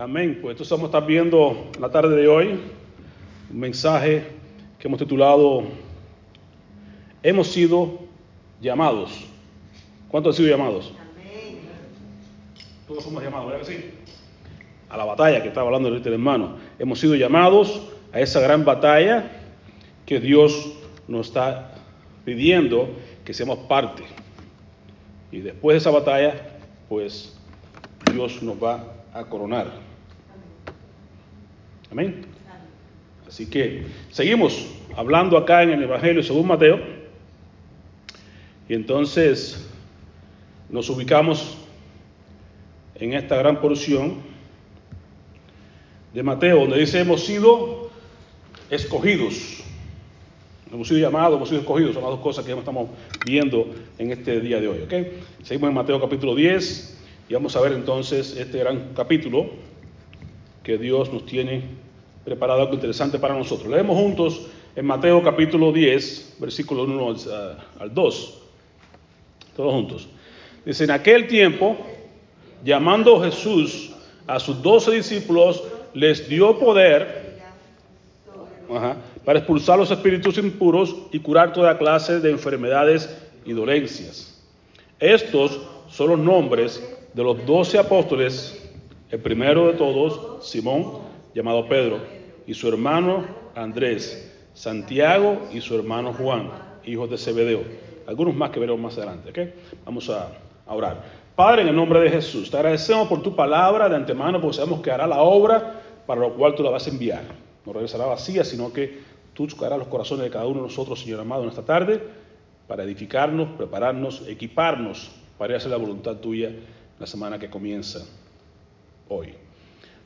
Amén. Pues entonces vamos a estar viendo en la tarde de hoy un mensaje que hemos titulado Hemos sido llamados. ¿Cuántos han sido llamados? Todos somos llamados, ¿verdad que sí? A la batalla que estaba hablando el hermano. Hemos sido llamados a esa gran batalla que Dios nos está pidiendo que seamos parte. Y después de esa batalla, pues Dios nos va a coronar. Amén. Así que seguimos hablando acá en el Evangelio según Mateo. Y entonces nos ubicamos en esta gran porción de Mateo, donde dice hemos sido escogidos. Hemos sido llamados, hemos sido escogidos, son las dos cosas que estamos viendo en este día de hoy. ¿okay? Seguimos en Mateo capítulo 10 y vamos a ver entonces este gran capítulo que Dios nos tiene preparado algo interesante para nosotros. Leemos juntos en Mateo capítulo 10, versículo 1 al 2. Todos juntos. Dice, en aquel tiempo, llamando Jesús a sus doce discípulos, les dio poder para expulsar los espíritus impuros y curar toda clase de enfermedades y dolencias. Estos son los nombres de los doce apóstoles. El primero de todos, Simón, llamado Pedro, y su hermano Andrés, Santiago y su hermano Juan, hijos de Zebedeo. Algunos más que veremos más adelante. ¿okay? Vamos a, orar. Padre, en el nombre de Jesús, te agradecemos por tu palabra de antemano, porque sabemos que hará la obra para lo cual tú la vas a enviar. No regresará vacía, sino que tú tocarás los corazones de cada uno de nosotros, Señor amado, en esta tarde, para edificarnos, prepararnos, equiparnos para hacer la voluntad tuya la semana que comienza hoy.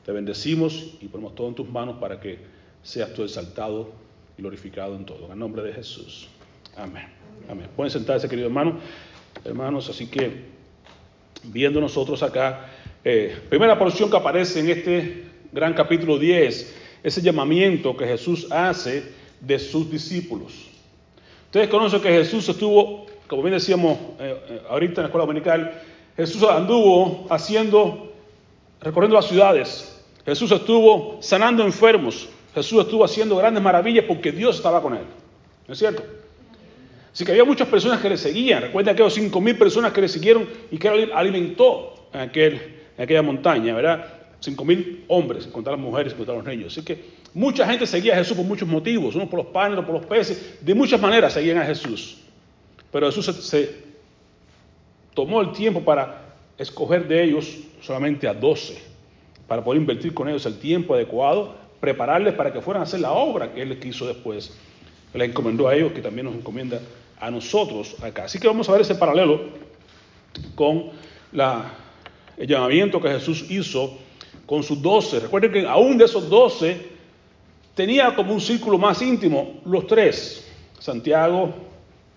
Te bendecimos y ponemos todo en tus manos para que seas tú exaltado y glorificado en todo. En el nombre de Jesús. Amén. Amén. Pueden sentarse, querido hermano, hermanos, así que viendo nosotros acá, eh, primera porción que aparece en este gran capítulo 10, ese llamamiento que Jesús hace de sus discípulos. Ustedes conocen que Jesús estuvo, como bien decíamos eh, eh, ahorita en la escuela dominical, Jesús anduvo haciendo, recorriendo las ciudades. Jesús estuvo sanando enfermos. Jesús estuvo haciendo grandes maravillas porque Dios estaba con él. ¿No es cierto? Así que había muchas personas que le seguían. Recuerda aquellos cinco mil personas que le siguieron y que él alimentó en, aquel, en aquella montaña, ¿verdad? Cinco mil hombres, contar las mujeres, contar los niños. Así que mucha gente seguía a Jesús por muchos motivos, unos por los panes, otros por los peces, de muchas maneras seguían a Jesús. Pero Jesús se tomó el tiempo para escoger de ellos solamente a doce, para poder invertir con ellos el tiempo adecuado, prepararles para que fueran a hacer la obra que Él quiso después. Les encomendó a ellos, que también nos encomienda a nosotros acá. Así que vamos a ver ese paralelo con la, el llamamiento que Jesús hizo con sus doce. Recuerden que aún de esos doce tenía como un círculo más íntimo los tres, Santiago,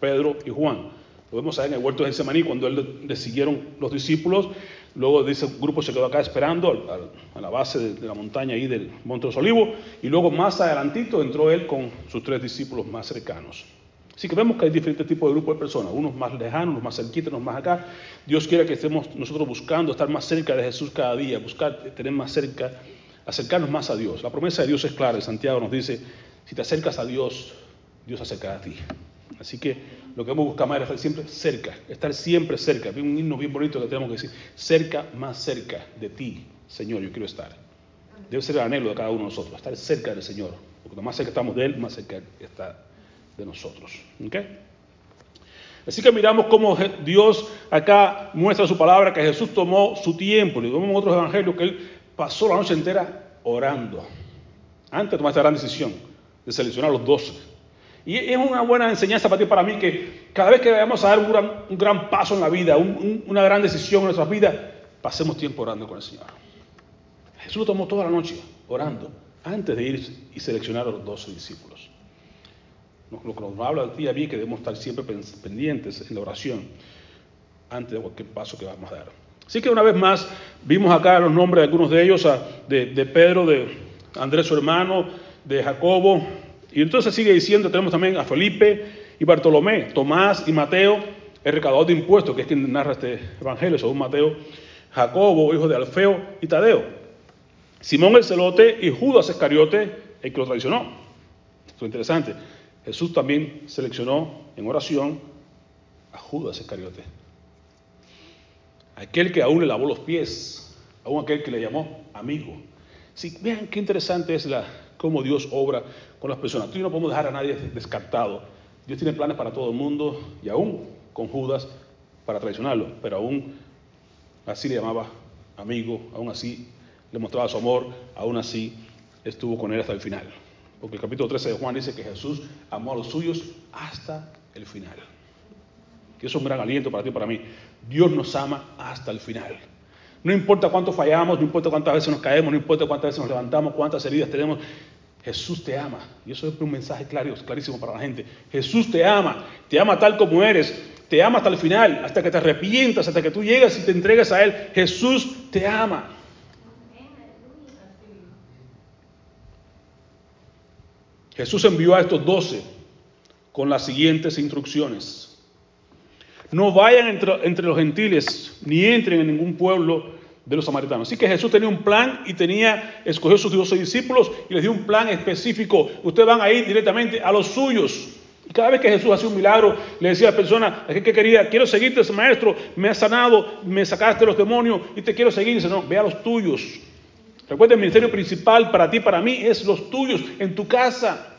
Pedro y Juan. Lo vemos ahí en el huerto de Getsemaní cuando él le siguieron los discípulos. Luego de ese grupo se quedó acá esperando a la base de, de, la montaña ahí del Monte de los Olivos. Y luego más adelantito entró él con sus tres discípulos más cercanos. Así que vemos que hay diferentes tipos de grupos de personas, unos más lejanos, unos más cerquitos, unos más acá. Dios quiere que estemos nosotros buscando estar más cerca de Jesús cada día, buscar tener más cerca, acercarnos más a Dios. La promesa de Dios es clara, Santiago nos dice, si te acercas a Dios, Dios se acercará a ti. Así que lo que hemos buscado más es estar siempre cerca, estar siempre cerca. Hay un himno bien bonito que tenemos que decir, cerca, más cerca de ti, Señor, yo quiero estar. Debe ser el anhelo de cada uno de nosotros, estar cerca del Señor. Porque más cerca estamos de Él, más cerca está de nosotros. ¿Okay? Así que miramos cómo Dios acá muestra su palabra, que Jesús tomó su tiempo. Le vemos en otros evangelios que Él pasó la noche entera orando. Antes de tomar esta gran decisión de seleccionar a los doce. Y es una buena enseñanza para ti para mí que cada vez que vayamos a dar un gran, un gran paso en la vida, un, un, una gran decisión en nuestras vidas, pasemos tiempo orando con el Señor. Jesús lo tomó toda la noche orando antes de ir y seleccionar a los doce discípulos. Lo que nos habla a ti y a mí que debemos estar siempre pendientes en la oración antes de cualquier paso que vamos a dar. Así que una vez más vimos acá los nombres de algunos de ellos, de Pedro, de Andrés su hermano, de Jacobo, y entonces sigue diciendo, tenemos también a Felipe y Bartolomé, Tomás y Mateo, el recaudador de impuestos, que es quien narra este evangelio según Mateo, Jacobo, hijo de Alfeo y Tadeo. Simón el celote y Judas Iscariote, el que lo traicionó. Esto es interesante. Jesús también seleccionó en oración a Judas Iscariote. Aquel que aún le lavó los pies, aún aquel que le llamó amigo. Sí, vean qué interesante es la, cómo Dios obra con las personas. Tú y no podemos dejar a nadie descartado. Dios tiene planes para todo el mundo y aún con Judas para traicionarlo, pero aún así le llamaba amigo, aún así le mostraba su amor, aún así estuvo con él hasta el final. Porque el capítulo 13 de Juan dice que Jesús amó a los suyos hasta el final. Y eso es un gran aliento para ti y para mí. Dios nos ama hasta el final. No importa cuánto fallamos, no importa cuántas veces nos caemos, no importa cuántas veces nos levantamos, cuántas heridas tenemos, Jesús te ama. Y eso es un mensaje claro, clarísimo para la gente. Jesús te ama, te ama tal como eres, te ama hasta el final, hasta que te arrepientas, hasta que tú llegas y te entregas a Él. Jesús te ama. Jesús envió a estos doce con las siguientes instrucciones. No vayan entre, entre, los gentiles ni entren en ningún pueblo de los samaritanos. Así que Jesús tenía un plan y tenía, escogió sus doce discípulos y les dio un plan específico. Ustedes van a ir directamente a los suyos. Y cada vez que Jesús hacía un milagro, le decía a la persona que quería, quiero seguirte, maestro, me has sanado, me sacaste los demonios y te quiero seguir. Y dice, no, ve a los tuyos. Recuerda, el ministerio principal para ti, para mí, es los tuyos, en tu casa.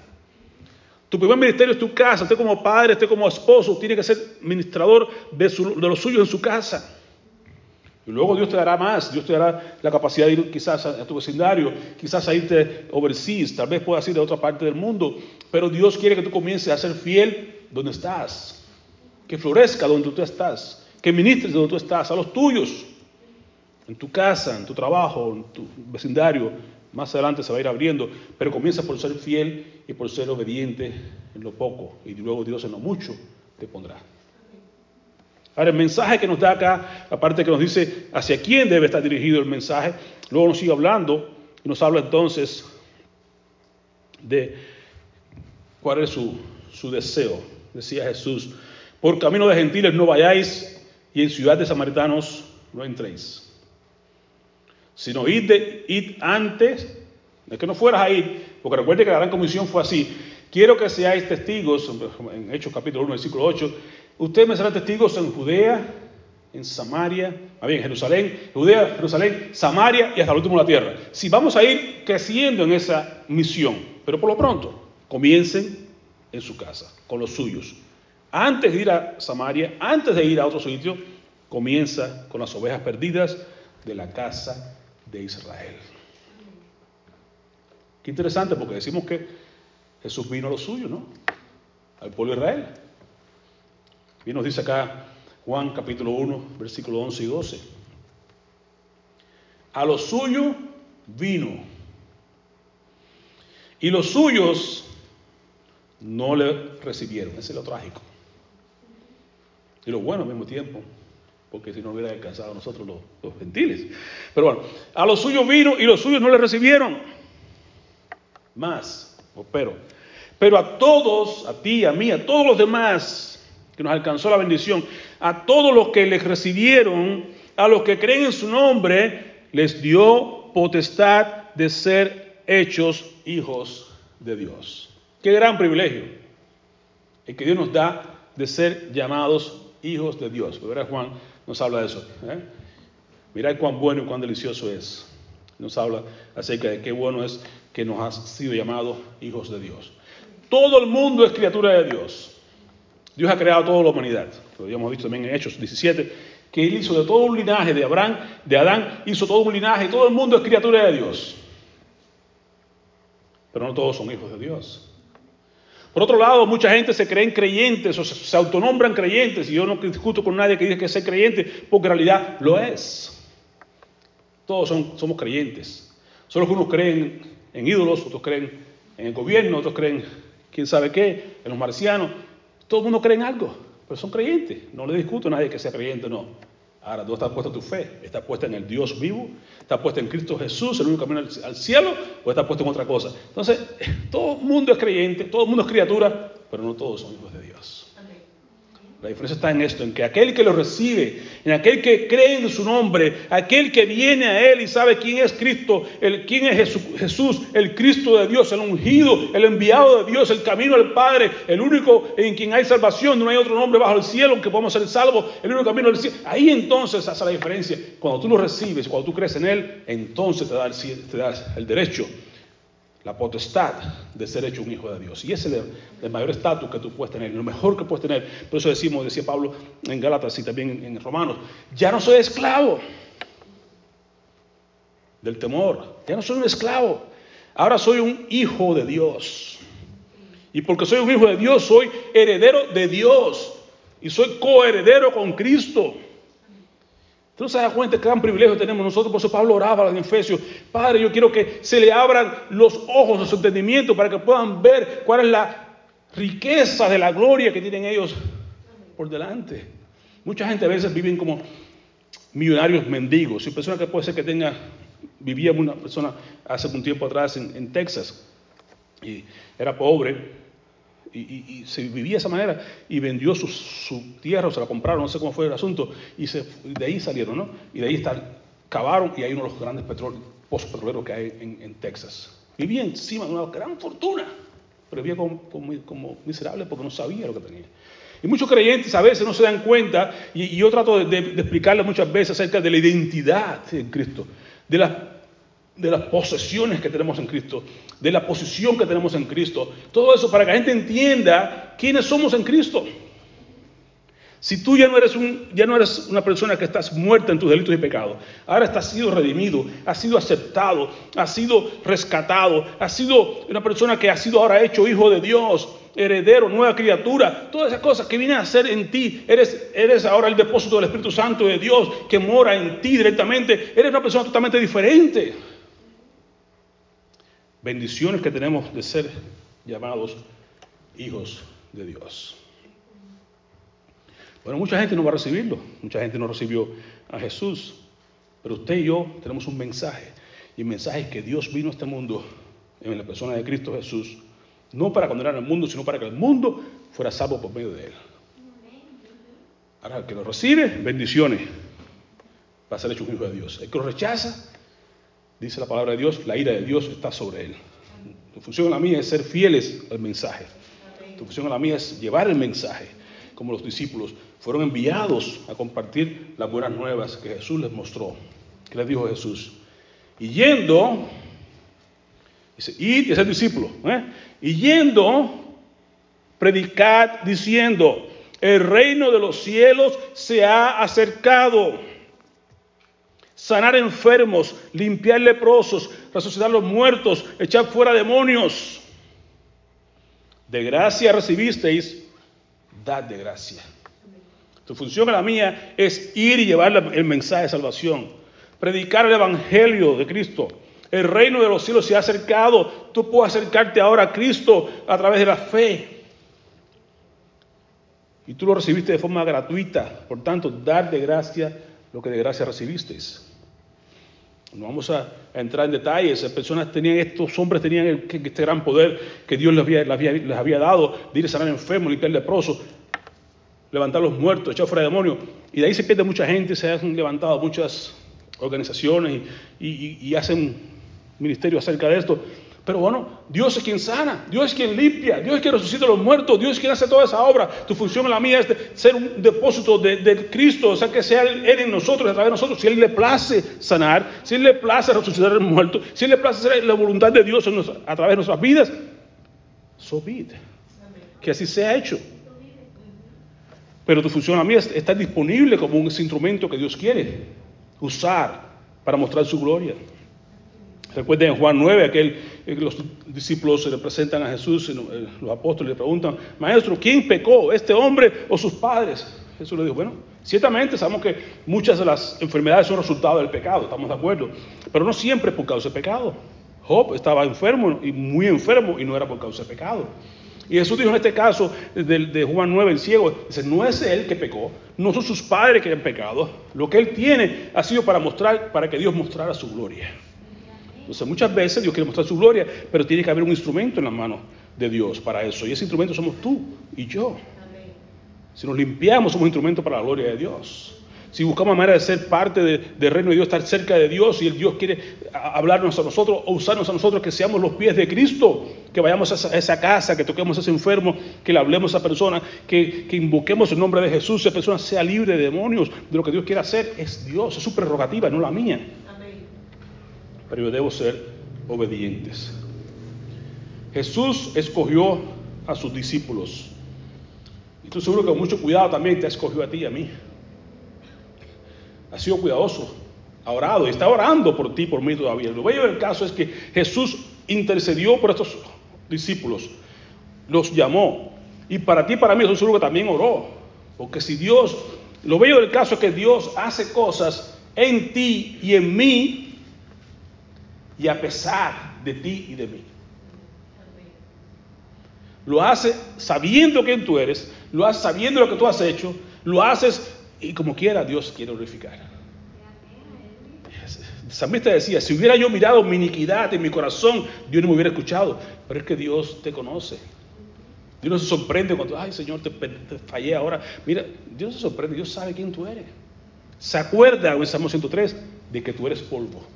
Tu primer ministerio es tu casa. Usted como padre, usted como esposo, tiene que ser ministrador de los suyos en su casa. Luego Dios te dará más, Dios te dará la capacidad de ir quizás a, tu vecindario, quizás a irte overseas, tal vez puedas ir a otra parte del mundo, pero Dios quiere que tú comiences a ser fiel donde estás, que florezca donde tú estás, que ministres donde tú estás, a los tuyos, en tu casa, en tu trabajo, en tu vecindario, más adelante se va a ir abriendo, pero comienza por ser fiel y por ser obediente en lo poco, y luego Dios en lo mucho te pondrá. Ahora, el mensaje que nos da acá, aparte que nos dice hacia quién debe estar dirigido el mensaje, luego nos sigue hablando y nos habla entonces de cuál es su, su deseo. Decía Jesús, por camino de gentiles no vayáis y en ciudad de samaritanos no entréis. Sino id, de, id antes, de que no fueras a ir, porque recuerde que la gran comisión fue así. Quiero que seáis testigos, en Hechos capítulo 1, versículo 8, Ustedes me serán testigos en Judea, en Samaria, bien, Jerusalén, Judea, Jerusalén, Samaria y hasta el último de la tierra. Si vamos a ir creciendo en esa misión, pero por lo pronto, comiencen en su casa, con los suyos. Antes de ir a Samaria, antes de ir a otro sitio, comienza con las ovejas perdidas de la casa de Israel. Qué interesante porque decimos que Jesús vino a los suyos, ¿no? Al pueblo de Israel. Y nos dice acá Juan capítulo 1, versículo 11 y 12. A lo suyo vino. Y los suyos no le recibieron. Ese es lo trágico. Y lo bueno al mismo tiempo, porque si no hubiera alcanzado a nosotros los, gentiles. Pero bueno, a los suyos vino y los suyos no le recibieron. Más, pero, pero a todos, a ti, a mí, a todos los demás, que nos alcanzó la bendición, a todos los que les recibieron, a los que creen en su nombre, les dio potestad de ser hechos hijos de Dios. Qué gran privilegio el que Dios nos da de ser llamados hijos de Dios. Verá Juan nos habla de eso. ¿eh? Mirad cuán bueno y cuán delicioso es. Nos habla acerca de qué bueno es que nos ha sido llamados hijos de Dios. Todo el mundo es criatura de Dios. Dios ha creado toda la humanidad. Lo habíamos visto también en Hechos 17, que Él hizo de todo un linaje de Abraham, de Adán, hizo todo un linaje, y todo el mundo es criatura de Dios. Pero no todos son hijos de Dios. Por otro lado, mucha gente se creen creyentes o se, autonombran creyentes, y yo no discuto con nadie que diga que es creyente, porque en realidad lo es. Todos somos creyentes. Solo que unos creen en ídolos, otros creen en el gobierno, otros creen quién sabe qué, en los marcianos, todo el mundo cree en algo, pero son creyentes. No le discuto a nadie que sea creyente o no. Ahora, ¿dónde está puesta tu fe? ¿Está puesta en el Dios vivo? ¿Está puesta en Cristo Jesús, el único camino al cielo? ¿O está puesta en otra cosa? Entonces, todo el mundo es creyente, todo el mundo es criatura, pero no todos son hijos de Dios. La diferencia está en esto, en que aquel que lo recibe, en aquel que cree en su nombre, aquel que viene a Él y sabe quién es Cristo, el, quién es Jesús, el Cristo de Dios, el ungido, el enviado de Dios, el camino al Padre, el único en quien hay salvación, no hay otro nombre bajo el cielo en que podamos ser salvos, el único camino al cielo. Ahí entonces hace la diferencia. Cuando tú lo recibes, cuando tú crees en Él, entonces te da el, te da el derecho la potestad de ser hecho un hijo de Dios. Y ese es el, mayor estatus que tú puedes tener, lo mejor que puedes tener. Por eso decimos, decía Pablo en Gálatas y también en, Romanos, ya no soy esclavo del temor, ya no soy un esclavo, ahora soy un hijo de Dios. Y porque soy un hijo de Dios, soy heredero de Dios y soy coheredero con Cristo. No se cuenta qué gran privilegio tenemos nosotros. Por eso Pablo oraba en Efesios. Padre, yo quiero que se le abran los ojos de su entendimiento para que puedan ver cuál es la riqueza de la gloria que tienen ellos por delante. Mucha gente a veces viven como millonarios mendigos. Y persona que puede ser que tenga, vivía una persona hace un tiempo atrás en Texas y era pobre y, se vivía de esa manera y vendió su, tierra o se la compraron, no sé cómo fue el asunto, y de ahí salieron, ¿no? Y de ahí cavaron y hay uno de los grandes pozos petroleros que hay en, Texas. Vivía encima de una gran fortuna, pero vivía como, miserable porque no sabía lo que tenía. Y muchos creyentes a veces no se dan cuenta, y, yo trato de, de, explicarles muchas veces acerca de la identidad en Cristo, de la de las posesiones que tenemos en Cristo, de la posición que tenemos en Cristo. Todo eso para que la gente entienda quiénes somos en Cristo. Si tú ya no eres, un, ya no eres una persona que estás muerta en tus delitos y pecados, ahora estás sido redimido, has sido aceptado, has sido rescatado, has sido una persona que ha sido ahora hecho hijo de Dios, heredero, nueva criatura, todas esas cosas que vienen a ser en ti, eres, eres ahora el depósito del Espíritu Santo de Dios que mora en ti directamente, eres una persona totalmente diferente bendiciones que tenemos de ser llamados hijos de Dios. Bueno, mucha gente no va a recibirlo, mucha gente no recibió a Jesús, pero usted y yo tenemos un mensaje, y el mensaje es que Dios vino a este mundo en la persona de Cristo Jesús, no para condenar al mundo, sino para que el mundo fuera salvo por medio de él. Ahora, el que lo recibe, bendiciones, va a ser hecho un hijo de Dios. El que lo rechaza, dice la palabra de Dios, la ira de Dios está sobre él. Tu función en la mía es ser fieles al mensaje. Tu función en la mía es llevar el mensaje, como los discípulos fueron enviados a compartir las buenas nuevas que Jesús les mostró. ¿Qué les dijo Jesús? Y yendo, dice, id y ser discípulo, ¿eh? y yendo, predicad diciendo, el reino de los cielos se ha acercado sanar enfermos, limpiar leprosos, resucitar los muertos, echar fuera demonios. De gracia recibisteis, dad de gracia. Tu función, la mía, es ir y llevar el mensaje de salvación, predicar el evangelio de Cristo. El reino de los cielos se ha acercado. Tú puedes acercarte ahora a Cristo a través de la fe. Y tú lo recibiste de forma gratuita. Por tanto, dar de gracia lo que de gracia recibisteis. No vamos a, entrar en detalles. Personas tenían, estos hombres tenían este gran poder que Dios les había, les había, dado de ir a sanar enfermos, limpiar leprosos, levantar los muertos, echar fuera demonios. Y de ahí se pierde mucha gente, se han levantado muchas organizaciones y hacen ministerios acerca de esto. Pero bueno, Dios es quien sana, Dios es quien limpia, Dios es quien resucita a los muertos, Dios es quien hace toda esa obra. Tu función en la mía es ser un depósito de, Cristo, o sea, que sea Él, en nosotros, a través de nosotros. Si Él le place sanar, si Él le place resucitar a los muertos, si Él le place hacer la voluntad de Dios a través de nuestras vidas, so be Que así sea hecho. Pero tu función a mí es estar disponible como un instrumento que Dios quiere usar para mostrar su gloria. Recuerden en Juan 9, aquel que los discípulos se le presentan a Jesús, eh, los apóstoles le preguntan, maestro, ¿quién pecó, este hombre o sus padres? Jesús le dijo, bueno, ciertamente sabemos que muchas de las enfermedades son resultado del pecado, estamos de acuerdo, pero no siempre por causa del pecado. Job estaba enfermo y muy enfermo y no era por causa del pecado. Y Jesús dijo en este caso de, de, Juan 9, el ciego, no es él que pecó, no son sus padres que han pecado, lo que él tiene ha sido para mostrar, para que Dios mostrara su gloria. Entonces muchas veces Dios quiere mostrar su gloria, pero tiene que haber un instrumento en la mano de Dios para eso. Y ese instrumento somos tú y yo. Si nos limpiamos, somos instrumentos para la gloria de Dios. Si buscamos manera de ser parte del reino de Dios, estar cerca de Dios y el Dios quiere hablarnos a nosotros o usarnos a nosotros, que seamos los pies de Cristo, que vayamos a esa, casa, que toquemos a ese enfermo, que le hablemos a esa persona, que, que invoquemos el nombre de Jesús, esa persona sea libre de demonios, de lo que Dios quiere hacer, es Dios, es su prerrogativa, no la mía. Pero yo debo ser obedientes. Jesús escogió a sus discípulos. Y estoy seguro que con mucho cuidado también te escogió a ti y a mí ha sido cuidadoso, ha orado y está orando por ti, por mí todavía. Lo bello del caso es que Jesús intercedió por estos discípulos, los llamó. Y para ti para mí, estoy seguro que también oró. Porque si Dios, lo bello del caso es que Dios hace cosas en ti y en mí y a pesar de ti y de mí. Lo hace sabiendo quién tú eres, lo hace sabiendo lo que tú has hecho, lo haces y como quiera, Dios quiere glorificar. Samista decía, si hubiera yo mirado mi iniquidad en mi corazón, Dios no me hubiera escuchado. Pero es que Dios te conoce. Dios no se sorprende cuando, ay Señor, te, fallé ahora. Mira, Dios se sorprende, Dios sabe quién tú eres. Se acuerda en Salmo 103 de que tú eres polvo.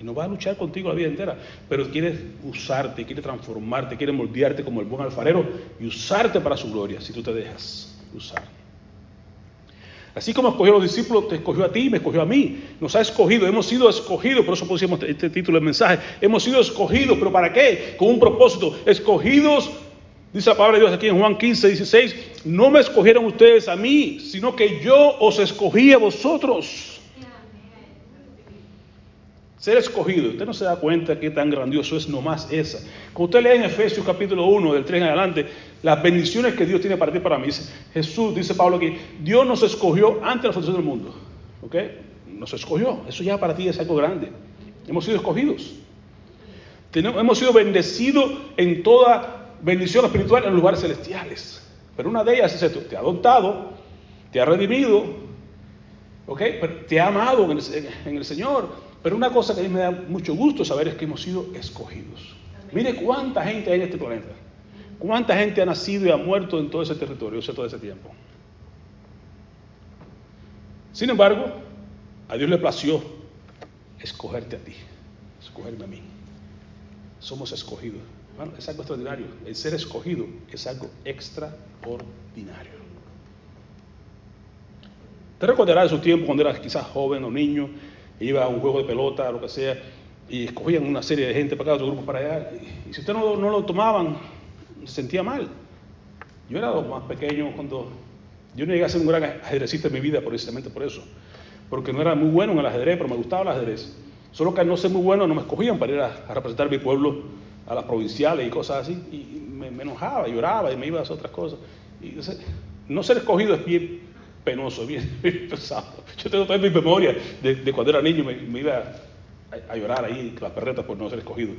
Y no va a luchar contigo la vida entera, pero quiere usarte, quiere transformarte, quiere moldearte como el buen alfarero y usarte para su gloria, si tú te dejas usar. Así como escogió a los discípulos, te escogió a ti, me escogió a mí. Nos ha escogido, hemos sido escogidos, por eso pusimos este título del mensaje. Hemos sido escogidos, pero ¿para qué? Con un propósito. Escogidos, dice la palabra de Dios aquí en Juan 15, 16, no me escogieron ustedes a mí, sino que yo os escogí a vosotros ser escogido, usted no se da cuenta qué tan grandioso es nomás esa. Cuando usted lee en Efesios capítulo 1, del 3 en adelante, las bendiciones que Dios tiene para ti para mí. Jesús, dice Pablo aquí, Dios nos escogió antes de la fundación del mundo. ¿Ok? Nos escogió. Eso ya para ti es algo grande. Hemos sido escogidos. hemos sido bendecidos en toda bendición espiritual en lugares celestiales. Pero una de ellas es esto, te ha adoptado, te ha redimido, ¿ok? te ha amado en el Señor pero una cosa que a mí me da mucho gusto saber es que hemos sido escogidos. Mire cuánta gente hay en este planeta. Cuánta gente ha nacido y ha muerto en todo ese territorio, o sea, todo ese tiempo. Sin embargo, a Dios le plació escogerte a ti, escogerme a mí. Somos escogidos. Bueno, es algo extraordinario. El ser escogido es algo extraordinario. Te recordarás de su tiempo cuando eras quizás joven o niño iba a un juego de pelota, lo que sea, y escogían una serie de gente para acá, otro grupo para allá, y, si usted no, lo tomaban, se sentía mal. Yo era más pequeño cuando yo no llegué a ser un gran ajedrecista en mi vida precisamente por eso, porque no era muy bueno en el ajedrez, pero me gustaba el ajedrez. Solo que al no ser muy bueno no me escogían para ir a, representar mi pueblo a las provinciales y cosas así, y me, enojaba, lloraba y me iba a hacer otras cosas. Y, no ser escogido es bien penoso, bien, pesado. Yo tengo toda mi memoria de, cuando era niño, me, iba a, llorar ahí las perretas por no ser escogido.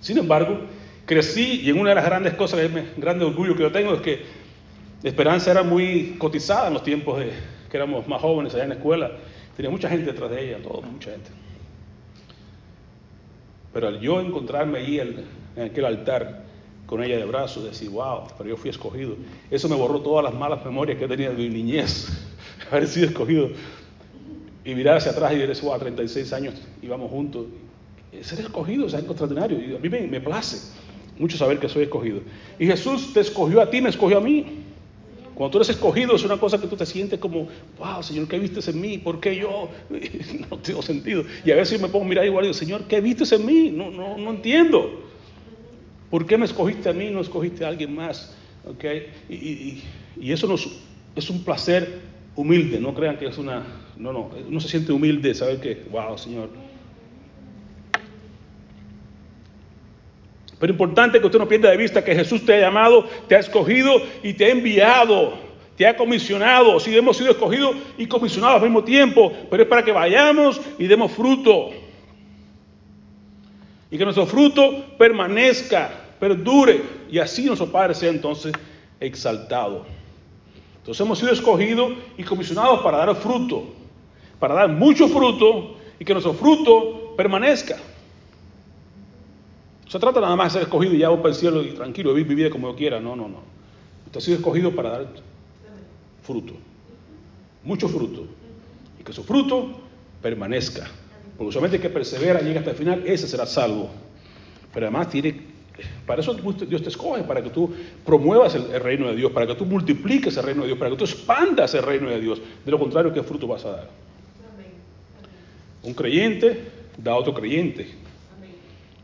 Sin embargo, crecí y en una de las grandes cosas, el grande orgullo que yo tengo es que Esperanza era muy cotizada en los tiempos de que éramos más jóvenes allá en la escuela. Tenía mucha gente detrás de ella, todo, mucha gente. Pero al yo encontrarme ahí en aquel altar, con ella de brazos, decir, wow, pero yo fui escogido. Eso me borró todas las malas memorias que tenía de mi niñez, haber sido escogido. Y mirar hacia atrás y decir, wow, 36 años, íbamos juntos. Ser escogido es algo extraordinario. Y a mí me, me place mucho saber que soy escogido. Y Jesús te escogió a ti, me escogió a mí. Cuando tú eres escogido es una cosa que tú te sientes como, wow, Señor, ¿qué vistes en mí? ¿Por qué yo? no tengo sentido. Y a veces me pongo a mirar igual y digo, Señor, ¿qué vistes en mí? No, no, no entiendo. ¿Por qué me escogiste a mí no escogiste a alguien más? ¿Okay? Y, eso es un placer humilde, no crean que es una... No, no, uno se siente humilde saber que, wow, Señor. Pero importante que usted no pierda de vista que Jesús te ha llamado, te ha escogido y te ha enviado, te ha comisionado. Sí, hemos sido escogidos y comisionados al mismo tiempo, pero es para que vayamos y demos fruto y que nuestro fruto permanezca, perdure, y así nuestro Padre sea entonces exaltado. Entonces hemos sido escogidos y comisionados para dar fruto, para dar mucho fruto y que nuestro fruto permanezca. No se trata nada más de ser escogido y ya voy para el cielo y tranquilo, vivir mi vida como yo quiera. No, no, no. Usted ha sido escogido para dar fruto, mucho fruto, y que su fruto permanezca. Porque solamente que persevera, llega hasta el final, ese será salvo. Pero además tiene, para eso Dios te escoge, para que tú promuevas el, el, reino de Dios, para que tú multipliques el reino de Dios, para que tú expandas el reino de Dios. De lo contrario, ¿qué fruto vas a dar? Un creyente da a otro creyente.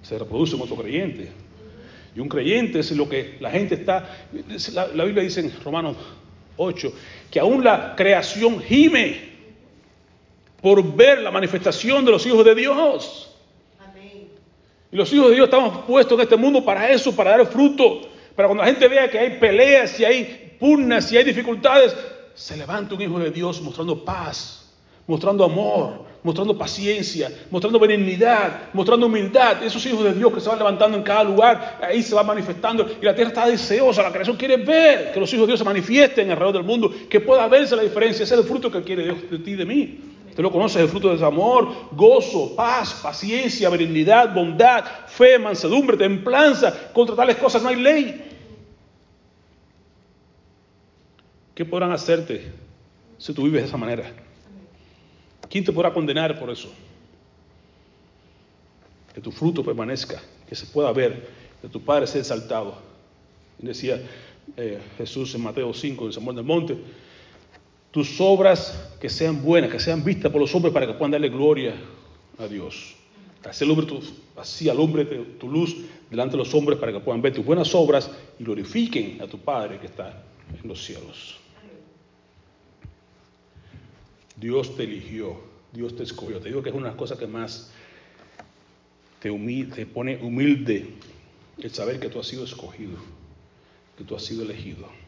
Se reproduce un otro creyente. Y un creyente es lo que la gente está, la, la Biblia dice en Romanos 8, que aún la creación gime por ver la manifestación de los hijos de Dios. Amén. Y los hijos de Dios estamos puestos en este mundo para eso, para dar fruto. Para cuando la gente vea que hay peleas, y hay pugnas, y hay dificultades, se levanta un hijo de Dios mostrando paz, mostrando amor, mostrando paciencia, mostrando benignidad, mostrando humildad. Esos hijos de Dios que se van levantando en cada lugar, ahí se va manifestando. Y la tierra está deseosa, la creación quiere ver que los hijos de Dios se manifiesten alrededor del mundo, que pueda verse la diferencia. Ese es el fruto que quiere Dios de ti y de mí. Usted lo conoce, el fruto de amor, gozo, paz, paciencia, benignidad, bondad, fe, mansedumbre, templanza. Contra tales cosas no hay ley. ¿Qué podrán hacerte si tú vives de esa manera? ¿Quién te podrá condenar por eso? Que tu fruto permanezca, que se pueda ver, que tu Padre sea exaltado. Decía eh, Jesús en Mateo 5, en el Sermón del Monte, tus obras que sean buenas, que sean vistas por los hombres para que puedan darle gloria a Dios. Así, tu, alumbre tu luz delante de los hombres para que puedan ver tus buenas obras y glorifiquen a tu Padre que está en los cielos. Dios te eligió, Dios te escogió. Te digo que es una de las cosas que más te, te pone humilde el saber que tú has sido escogido, que tú has sido elegido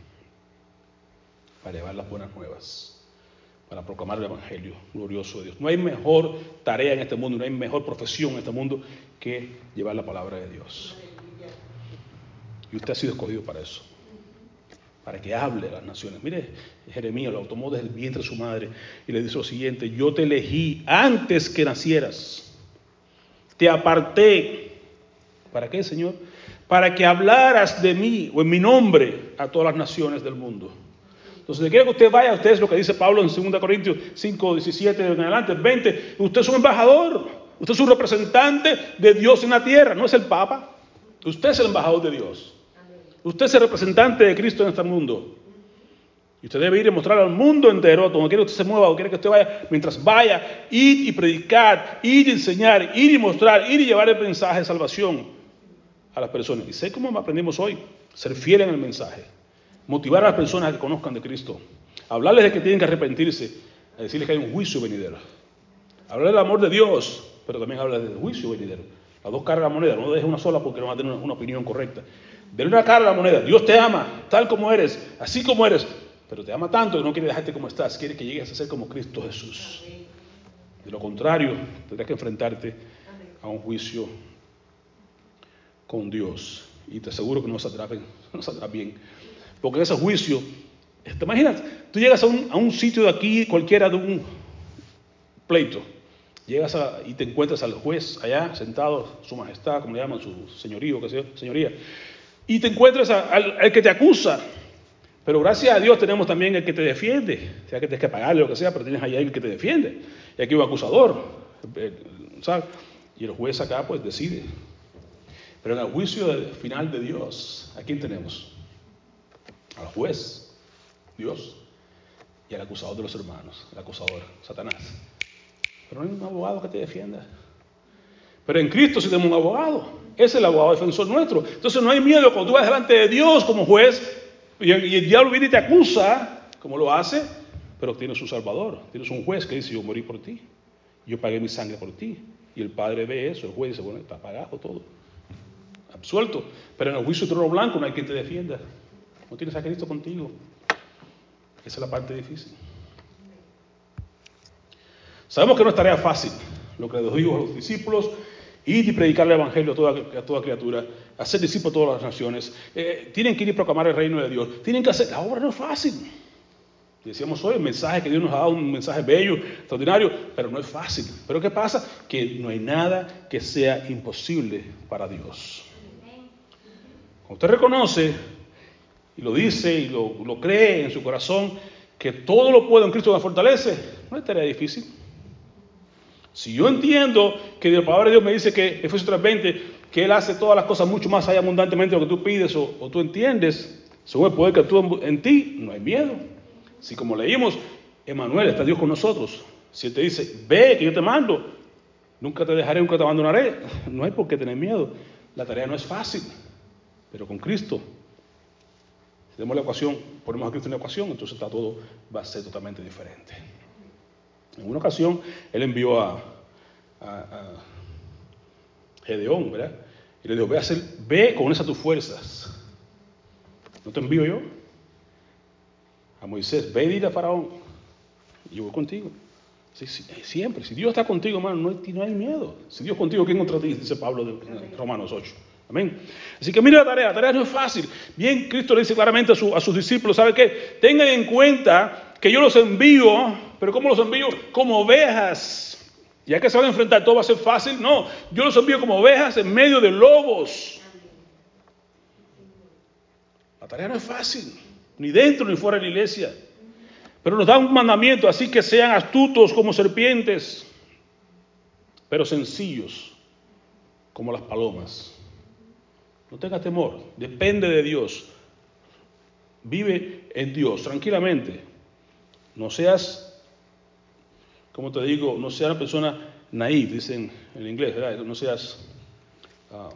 para llevar las buenas nuevas, para proclamar el Evangelio glorioso de Dios. No hay mejor tarea en este mundo, no hay mejor profesión en este mundo que llevar la palabra de Dios. Y usted ha sido escogido para eso para que hable a las naciones. Mire, Jeremías lo tomó desde el vientre de su madre y le dice lo siguiente, yo te elegí antes que nacieras, te aparté. ¿Para qué, Señor? Para que hablaras de mí o en mi nombre a todas las naciones del mundo. Entonces, si quiere que usted vaya, usted es lo que dice Pablo en 2 Corintios 5, 17 en adelante, 20. Usted es un embajador, usted es un representante de Dios en la tierra, no es el Papa. Usted es el embajador de Dios. Usted es el representante de Cristo en este mundo. Y usted debe ir y mostrar al mundo entero, donde quiera que usted se mueva, o quiera que usted vaya, mientras vaya, ir y predicar, ir y enseñar, ir y mostrar, ir y llevar el mensaje de salvación a las personas. Y sé cómo aprendimos hoy, ser fiel en el mensaje, motivar a las personas a que conozcan de Cristo, hablarles de que tienen que arrepentirse, a decirles que hay un juicio venidero, hablar del amor de Dios, pero también hablar del juicio venidero. Las dos caras de la moneda, no dejes una sola porque no va a tener una opinión correcta. Denle una cara a la moneda. Dios te ama, tal como eres, así como eres, pero te ama tanto que no quiere dejarte como estás, quiere que llegues a ser como Cristo Jesús. De lo contrario, tendrás que enfrentarte a un juicio con Dios. Y te aseguro que no saldrá bien. No saldrá bien. Porque en ese juicio, ¿te imaginas? Tú llegas a un, a un sitio de aquí, cualquiera de un pleito. Llegas y te encuentras al juez allá, sentado, su majestad, como le llaman, su señorío, que sea, señoría y te encuentras al, que te acusa. Pero gracias a Dios tenemos también el que te defiende, sea que tienes que pagarle lo que sea, pero tienes ahí el que te defiende. Y aquí un acusador, ¿sabes? Y el juez acá pues decide. Pero en el juicio final de Dios, ¿a quién tenemos? Al juez, Dios, y al acusador de los hermanos, el acusador, Satanás. Pero no hay un abogado que te defienda. Pero en Cristo sí tenemos un abogado. Es el abogado defensor nuestro. Entonces no hay miedo cuando tú vas delante de Dios como juez y el diablo viene y te acusa, como lo hace, pero tienes un salvador. Tienes un juez que dice, yo morí por ti. Yo pagué mi sangre por ti. Y el padre ve eso, el juez dice, bueno, está pagado todo. Absuelto. Pero en el juicio de trono blanco no hay quien te defienda. No tienes a Cristo contigo. Esa es la parte difícil. Sabemos que no es tarea fácil. Lo que les digo a los discípulos Ir y predicar el Evangelio a toda, a toda criatura, hacer discípulos a todas las naciones. Eh, tienen que ir y proclamar el reino de Dios. Tienen que hacer. La obra no es fácil. Decíamos hoy, el mensaje que Dios nos ha dado, un mensaje bello, extraordinario, pero no es fácil. Pero ¿qué pasa? Que no hay nada que sea imposible para Dios. Cuando usted reconoce y lo dice y lo, cree en su corazón, que todo lo puedo en Cristo que fortalece, no es tarea difícil. Si yo entiendo que la palabra de Dios me dice que, Efesios 3:20, que Él hace todas las cosas mucho más allá abundantemente de lo que tú pides o, tú entiendes, según el poder que actúa en ti, no hay miedo. Si como leímos, Emanuel, está Dios con nosotros. Si Él te dice, ve que yo te mando, nunca te dejaré, nunca te abandonaré, no hay por qué tener miedo. La tarea no es fácil, pero con Cristo, tenemos la ecuación, ponemos a Cristo en la ecuación, entonces está todo, va a ser totalmente diferente. En una ocasión, Él envió a, a, Gedeón, ¿verdad? Y le dijo, ve a hacer, ve con esas tus fuerzas. ¿No te envío yo? A Moisés, ve y dile a Faraón, yo voy contigo. Sí, sí, siempre, si Dios está contigo, hermano, no hay, miedo. Si Dios contigo, ¿quién contra ti? Dice Pablo de Romanos 8. Amén. Así que mira la tarea, la tarea no es fácil. Bien, Cristo le dice claramente a, a sus discípulos, ¿sabe qué? Tengan en cuenta que yo los envío, pero ¿cómo los envío? Como ovejas. Ya que se van a enfrentar, todo va a ser fácil. No, yo los envío como ovejas en medio de lobos. La tarea no es fácil, ni dentro ni fuera de la iglesia. Pero nos da un mandamiento, así que sean astutos como serpientes, pero sencillos como las palomas. No tenga temor, depende de Dios. Vive en Dios tranquilamente. No seas, como te digo, no seas una persona naive, dicen en inglés. No seas, uh,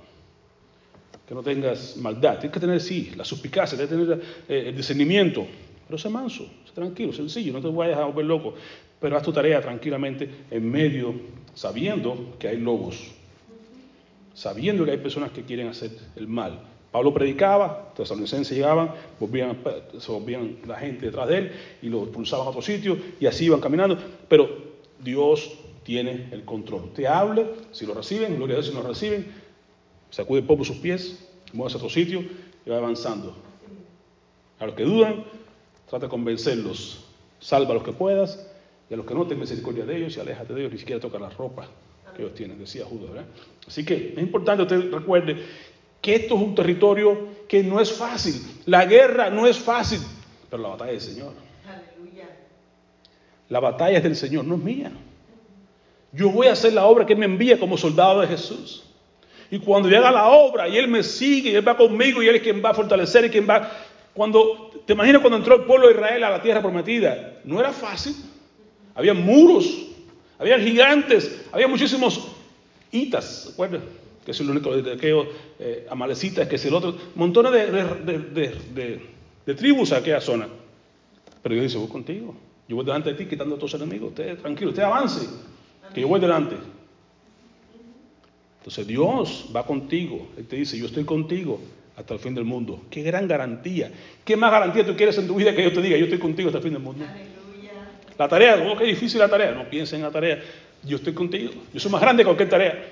que no tengas maldad. Tienes que tener, sí, la suspicacia, tienes que tener eh, el discernimiento. Pero sé manso, sé tranquilo, sencillo, no te vayas a volver loco. Pero haz tu tarea tranquilamente en medio, sabiendo que hay lobos, sabiendo que hay personas que quieren hacer el mal. Pablo predicaba, tesalonicenses llegaban, volvían, se volvían la gente detrás de él y lo expulsaban a otro sitio y así iban caminando. Pero Dios tiene el control. Te hable, si lo reciben, gloria a Dios si lo reciben, sacude polvo sus pies, mueve a otro sitio y va avanzando. A los que dudan, trata de convencerlos, salva a los que puedas y a los que no, ten misericordia de ellos y aléjate de ellos, ni siquiera toca la ropa que ellos tienen, decía Judas. ¿verdad? Así que es importante que usted recuerde que esto es un territorio que no es fácil. La guerra no es fácil, pero la batalla es del Señor. Aleluya. La batalla es del Señor, no es mía. Yo voy a hacer la obra que Él me envía como soldado de Jesús. Y cuando yo haga la obra y Él me sigue, y Él va conmigo y Él es quien va a fortalecer y quien va... Cuando, ¿te imaginas cuando entró el pueblo de Israel a la tierra prometida? No era fácil. Había muros, había gigantes, había muchísimos hitas, ¿recuerdas? Que es el único de aquellos eh, amalecitas, que es el otro, montones de, tribus a aquella zona. Pero Dios dice, voy contigo. Yo voy delante de ti quitando a tus enemigos. Usted tranquilo, usted avance, que yo voy delante. Entonces Dios va contigo. Él te dice, yo estoy contigo hasta el fin del mundo. Qué gran garantía. ¿Qué más garantía tú quieres en tu vida que yo te diga, yo estoy contigo hasta el fin del mundo? Aleluya. La tarea, oh, qué difícil la tarea. No piensen en la tarea. Yo estoy contigo. Yo soy más grande que cualquier tarea.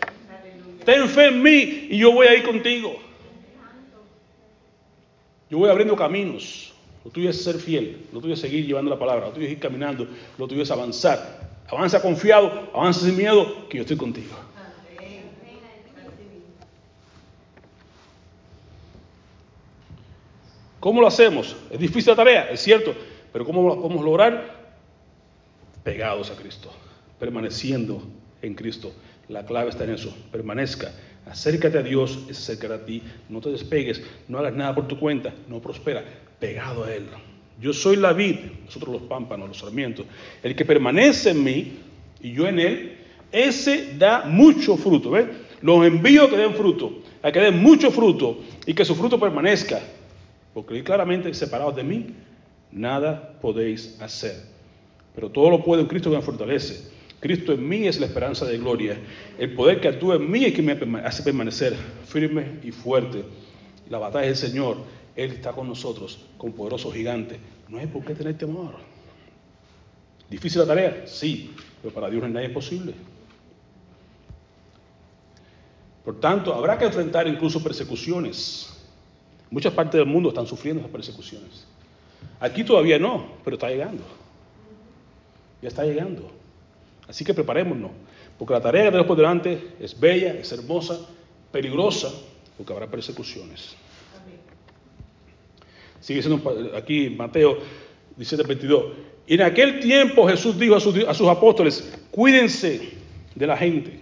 Ten fe en mí y yo voy a ir contigo. Yo voy abriendo caminos. Lo tuyo es ser fiel. Lo tuyo es seguir llevando la palabra. Lo tuyo es ir caminando. Lo tuyo es avanzar. Avanza confiado. Avanza sin miedo que yo estoy contigo. ¿Cómo lo hacemos? Es difícil la tarea, es cierto, pero ¿cómo lo podemos lograr? Pegados a Cristo, permaneciendo en Cristo. La clave está en eso, permanezca, acércate a Dios, es acercar a ti, no te despegues, no hagas nada por tu cuenta, no prospera, pegado a Él. Yo soy la vid, nosotros los pámpanos, los sarmientos. El que permanece en mí y yo en Él, ese da mucho fruto. ¿ves? Los envío a que den fruto, a que den mucho fruto y que su fruto permanezca porque claramente, separados de mí, nada podéis hacer. Pero todo lo puedo en Cristo que me fortalece. Cristo en mí es la esperanza de gloria. El poder que actúa en mí es que me hace permanecer firme y fuerte. La batalla es del Señor. Él está con nosotros, con poderoso gigante. No hay por qué tener temor. ¿Difícil la tarea? Sí, pero para Dios no hay nada imposible. Por tanto, habrá que enfrentar incluso persecuciones. Muchas partes del mundo están sufriendo esas persecuciones. Aquí todavía no, pero está llegando. Ya está llegando. Así que preparémonos, porque la tarea que tenemos por delante es bella, es hermosa, peligrosa, porque habrá persecuciones. Sigue siendo aquí Mateo 17, 22. Y en aquel tiempo Jesús dijo a sus, a sus apóstoles, cuídense de la gente.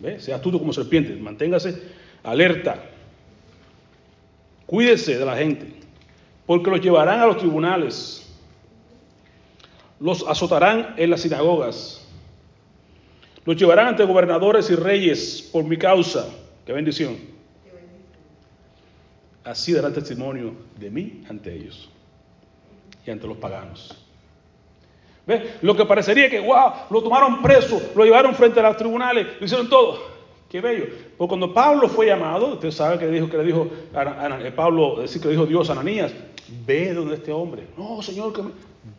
¿Ve? Sea astuto como serpiente, manténgase alerta. Cuídese de la gente, porque los llevarán a los tribunales, los azotarán en las sinagogas, los llevarán ante gobernadores y reyes por mi causa. Qué bendición. Así darán testimonio de mí ante ellos y ante los paganos. ¿Ve? Lo que parecería que, wow, lo tomaron preso, lo llevaron frente a los tribunales, lo hicieron todo. Qué bello. Porque cuando Pablo fue llamado, usted sabe que le dijo, que le dijo a, Pablo, decir que le dijo Dios a Ananías, ve donde este hombre. No, Señor, que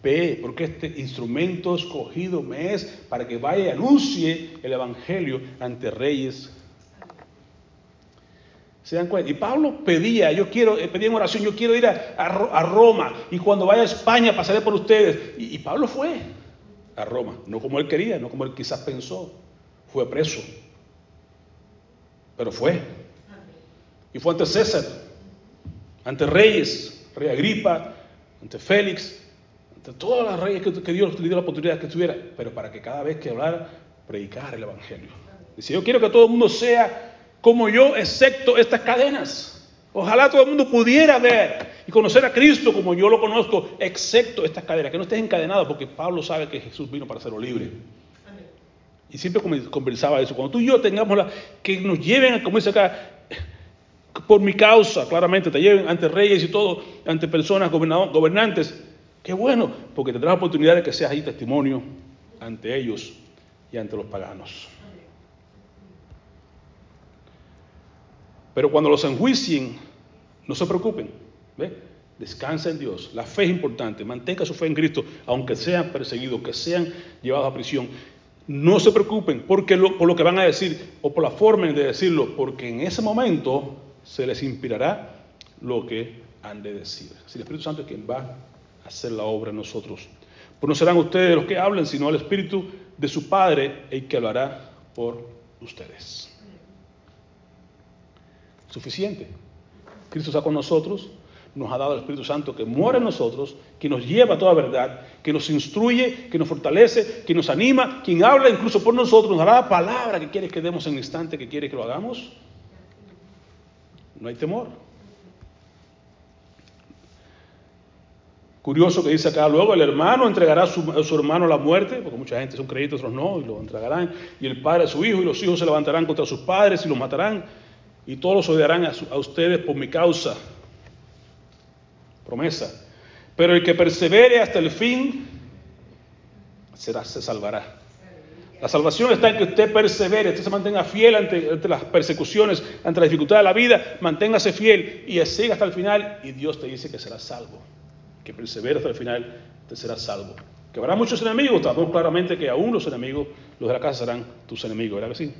ve, porque este instrumento escogido me es para que vaya y anuncie el Evangelio ante reyes. ¿Se dan cuenta? Y Pablo pedía, yo quiero, eh, pedía en oración, yo quiero ir a, Roma y cuando vaya a España pasaré por ustedes. y Pablo fue a Roma, no como él quería, no como él quizás pensó, fue preso pero fue. Y fue ante César, ante reyes, rey Agripa, ante Félix, todas las reyes que, Dios le dio la oportunidad que estuviera, pero para que cada vez que hablara, predicar el Evangelio. Dice, yo quiero que todo el mundo sea como yo, excepto estas cadenas. Ojalá todo el mundo pudiera ver y conocer a Cristo como yo lo conozco, excepto estas cadenas, que no estés encadenado, porque Pablo sabe que Jesús vino para hacerlo libre. Y siempre conversaba eso. Cuando tú y yo tengamos la, que nos lleven, como dice acá, por mi causa, claramente, te lleven ante reyes y todo, ante personas gobernantes, qué bueno, porque tendrás oportunidad de que seas ahí testimonio ante ellos y ante los paganos. Pero cuando los enjuicien, no se preocupen. ¿ve? Descansa en Dios. La fe es importante. Mantenga su fe en Cristo, aunque sean perseguidos, que sean llevados a prisión. No se preocupen porque por lo que van a decir o por la forma de decirlo, porque en ese momento se les inspirará lo que han de decir. Si el Espíritu Santo es quien va hacer la obra en nosotros. Pues no serán ustedes los que hablen, sino el Espíritu de su Padre el que hablará por ustedes. Suficiente. Cristo está con nosotros, nos ha dado el Espíritu Santo que muere en nosotros, que nos lleva a toda verdad, que nos instruye, que nos fortalece, que nos anima, quien habla incluso por nosotros, nos dará la palabra que quiere que demos en el instante que quiere que lo hagamos. No hay temor. Curioso que dice acá, luego el hermano entregará a su, hermano la muerte, porque mucha gente son creyentes, otros no, y lo entregarán, y el padre a su hijo, y los hijos se levantarán contra sus padres y los matarán, y todos los odiarán a ustedes por mi causa promesa. Pero el que persevere hasta el fin será, se salvará. La salvación está en que usted persevere, usted se mantenga fiel ante, las persecuciones, ante la dificultad de la vida, manténgase fiel y siga hasta el final y Dios te dice que será salvo. Que persevere hasta el final, te será salvo. Que habrá muchos enemigos, sabemos claramente que aún los enemigos, los de la casa serán tus enemigos, ¿verdad que sí?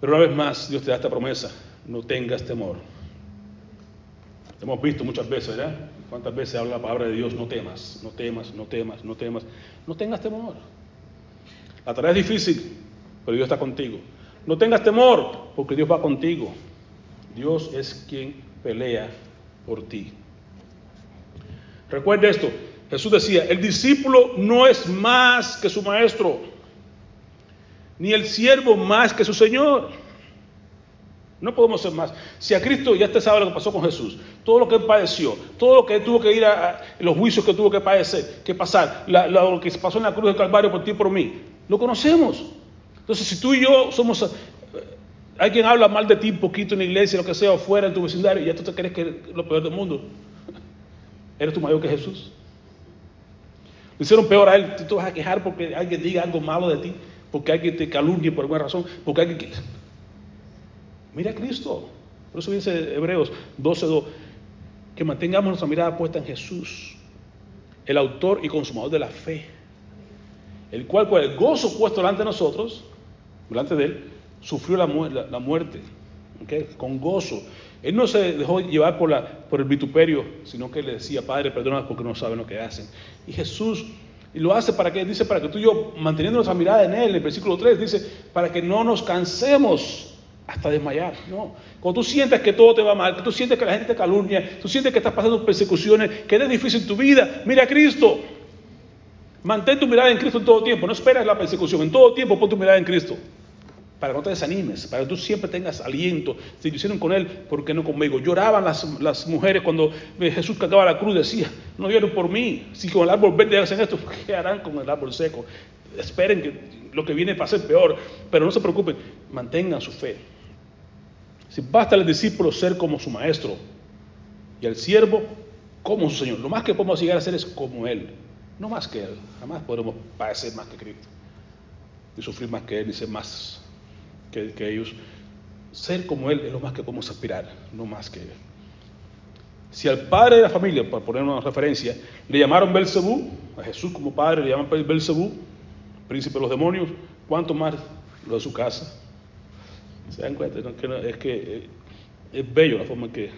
Pero una vez más, Dios te da esta promesa, no tengas temor. Hemos visto muchas veces, ¿verdad? ¿Cuántas veces habla la palabra de Dios? No temas, no temas, no temas, no temas. No tengas temor. La tarea es difícil, pero Dios está contigo. No tengas temor, porque Dios va contigo. Dios es quien pelea por ti. Recuerda esto, Jesús decía, el discípulo no es más que su maestro, ni el siervo más que su Señor. No podemos ser más. Si a Cristo ya usted sabe lo que pasó con Jesús, todo lo que él padeció, todo lo que tuvo que ir a, los juicios que tuvo que padecer, que pasar, lo que pasó en la cruz del Calvario por ti y por mí, lo conocemos. Entonces, si tú y yo somos, eh, alguien habla mal de ti un poquito en la iglesia, lo que sea, o fuera en tu vecindario, y ya tú te crees que es lo peor del mundo. ¿Eres tú mayor que Jesús? Le hicieron peor a él. Tú te vas a quejar porque alguien diga algo malo de ti, porque alguien te calumnie por alguna razón, porque alguien... Mira a Cristo. Por eso dice Hebreos 12.2, que mantengamos nuestra mirada puesta en Jesús, el autor y consumador de la fe, el cual con el gozo puesto delante de nosotros, delante de él, sufrió la, muerte, con gozo. Él no se dejó llevar por, el vituperio, sino que le decía, Padre, perdónanos porque no saben lo que hacen. Y Jesús lo hace para que, dice, para que tú y yo, manteniendo nuestra mirada en Él, en el versículo 3, dice, para que no nos cansemos hasta desmayar. No. Cuando tú sientas que todo te va mal, que tú sientes que la gente te calumnia, tú sientes que estás pasando persecuciones, que es difícil tu vida, mira a Cristo. Mantén tu mirada en Cristo en todo tiempo. No esperes la persecución. En todo tiempo pon tu mirada en Cristo. Para que no te desanimes, para que tú siempre tengas aliento. Si lo hicieron con Él, ¿por qué no conmigo? Lloraban las, las mujeres cuando Jesús cargaba la cruz. Decía, no lloren por mí. Si con el árbol verde hacen esto, ¿qué harán con el árbol seco? Esperen que lo que viene para ser peor. Pero no se preocupen, mantengan su fe. Si basta al discípulo ser como su maestro y al siervo como su Señor. Lo más que podemos llegar a ser es como Él, no más que Él. Jamás podremos parecer más que Cristo, ni sufrir más que Él, ni ser más que, ellos. Ser como Él es lo más que podemos aspirar, no más que Él. Si al padre de la familia, para poner una referencia, le llamaron Belcebú, a Jesús como padre le llaman Belcebú, príncipe de los demonios, ¿cuánto más lo de su casa? ¿Se dan cuenta? es que eh, es bello la forma en que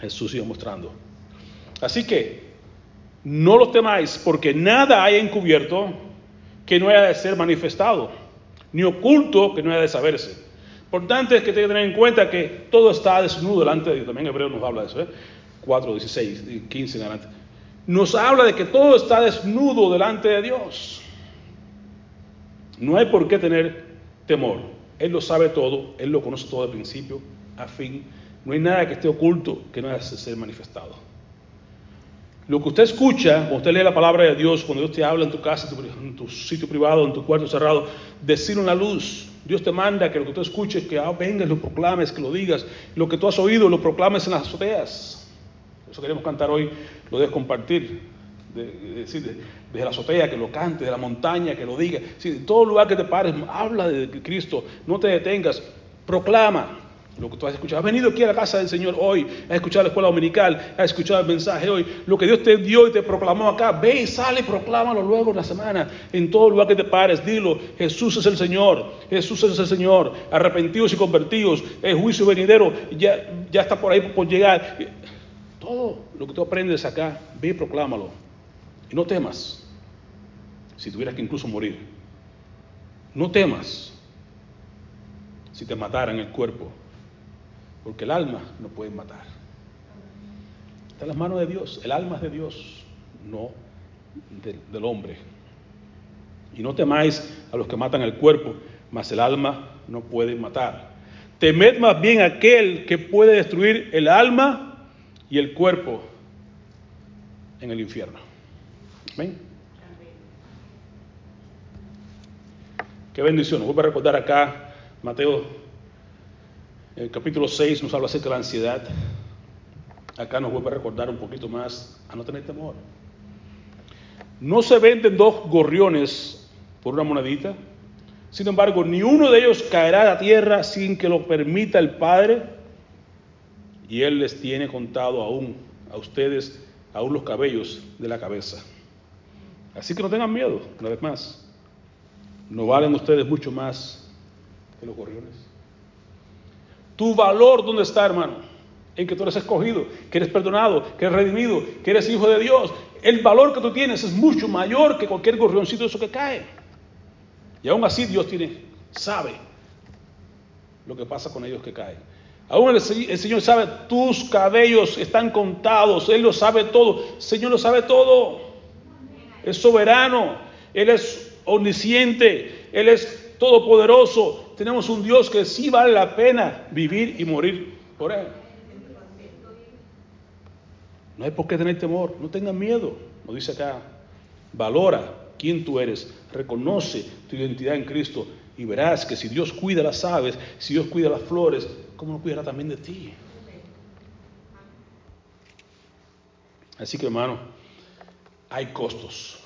Jesús iba mostrando. Así que no los temáis, porque nada hay encubierto que no haya de ser manifestado, ni oculto que no haya de saberse. Por tanto, es que tenga que tener en cuenta que todo está desnudo delante de Dios. También Hebreo nos habla de eso, ¿eh? 4, 16, 15 en adelante. Nos habla de que todo está desnudo delante de Dios. No hay por qué tener temor. Él lo sabe todo, Él lo conoce todo de principio a fin. No hay nada que esté oculto que no haya de ser manifestado. Lo que usted escucha, cuando usted lee la palabra de Dios, cuando Dios te habla en tu casa, en tu sitio privado, en tu cuarto cerrado, decir una luz. Dios te manda que lo que tú escuches, que ah, vengas, lo proclames, que lo digas. Lo que tú has oído, lo proclames en las azoteas. Eso queremos cantar hoy, lo debes compartir de, desde la azotea que lo cante, de la montaña que lo diga. Si en todo lugar que te pares, habla de Cristo, no te detengas, proclama lo que tú has escuchado. Has venido aquí a la casa del Señor hoy, has escuchado la escuela dominical, has escuchado el mensaje hoy, lo que Dios te dio y te proclamó acá, ve y sale y proclámalo luego en la semana, en todo lugar que te pares, dilo, Jesús es el Señor, Jesús es el Señor, arrepentidos y convertidos, el juicio venidero ya, ya está por ahí por llegar. Todo lo que tú aprendes acá, ve y proclámalo. Y no temas si tuvieras que incluso morir. No temas si te mataran el cuerpo, porque el alma no puede matar. Está en las manos de Dios, el alma es de Dios, no del hombre. Y no temáis a los que matan el cuerpo, mas el alma no puede matar. Temed más bien aquel que puede destruir el alma y el cuerpo en el infierno. Amén. Qué bendición. Nos a recordar acá, Mateo, el capítulo 6 nos habla acerca de la ansiedad. Acá nos vuelve a recordar un poquito más a no tener temor. No se venden dos gorriones por una monedita. Sin embargo, ni uno de ellos caerá a la tierra sin que lo permita el Padre. Y Él les tiene contado aún a ustedes, aún los cabellos de la cabeza. Así que no tengan miedo, una vez más. No valen ustedes mucho más que los gorriones. Tu valor, ¿dónde está, hermano? En que tú eres escogido, que eres perdonado, que eres redimido, que eres hijo de Dios. El valor que tú tienes es mucho mayor que cualquier gorrioncito de eso que cae. Y aún así Dios tiene, sabe lo que pasa con ellos que caen. Aún el, Señor sabe, tus cabellos están contados, Él lo sabe todo. El Señor lo sabe todo. Es soberano, Él es omnisciente, Él es todopoderoso. Tenemos un Dios que sí vale la pena vivir y morir por Él. No hay por qué tener temor, no tengan miedo, nos dice acá. Valora quién tú eres, reconoce tu identidad en Cristo y verás que si Dios cuida las aves, si Dios cuida las flores, ¿cómo no cuidará también de ti? Así que hermano, hay costos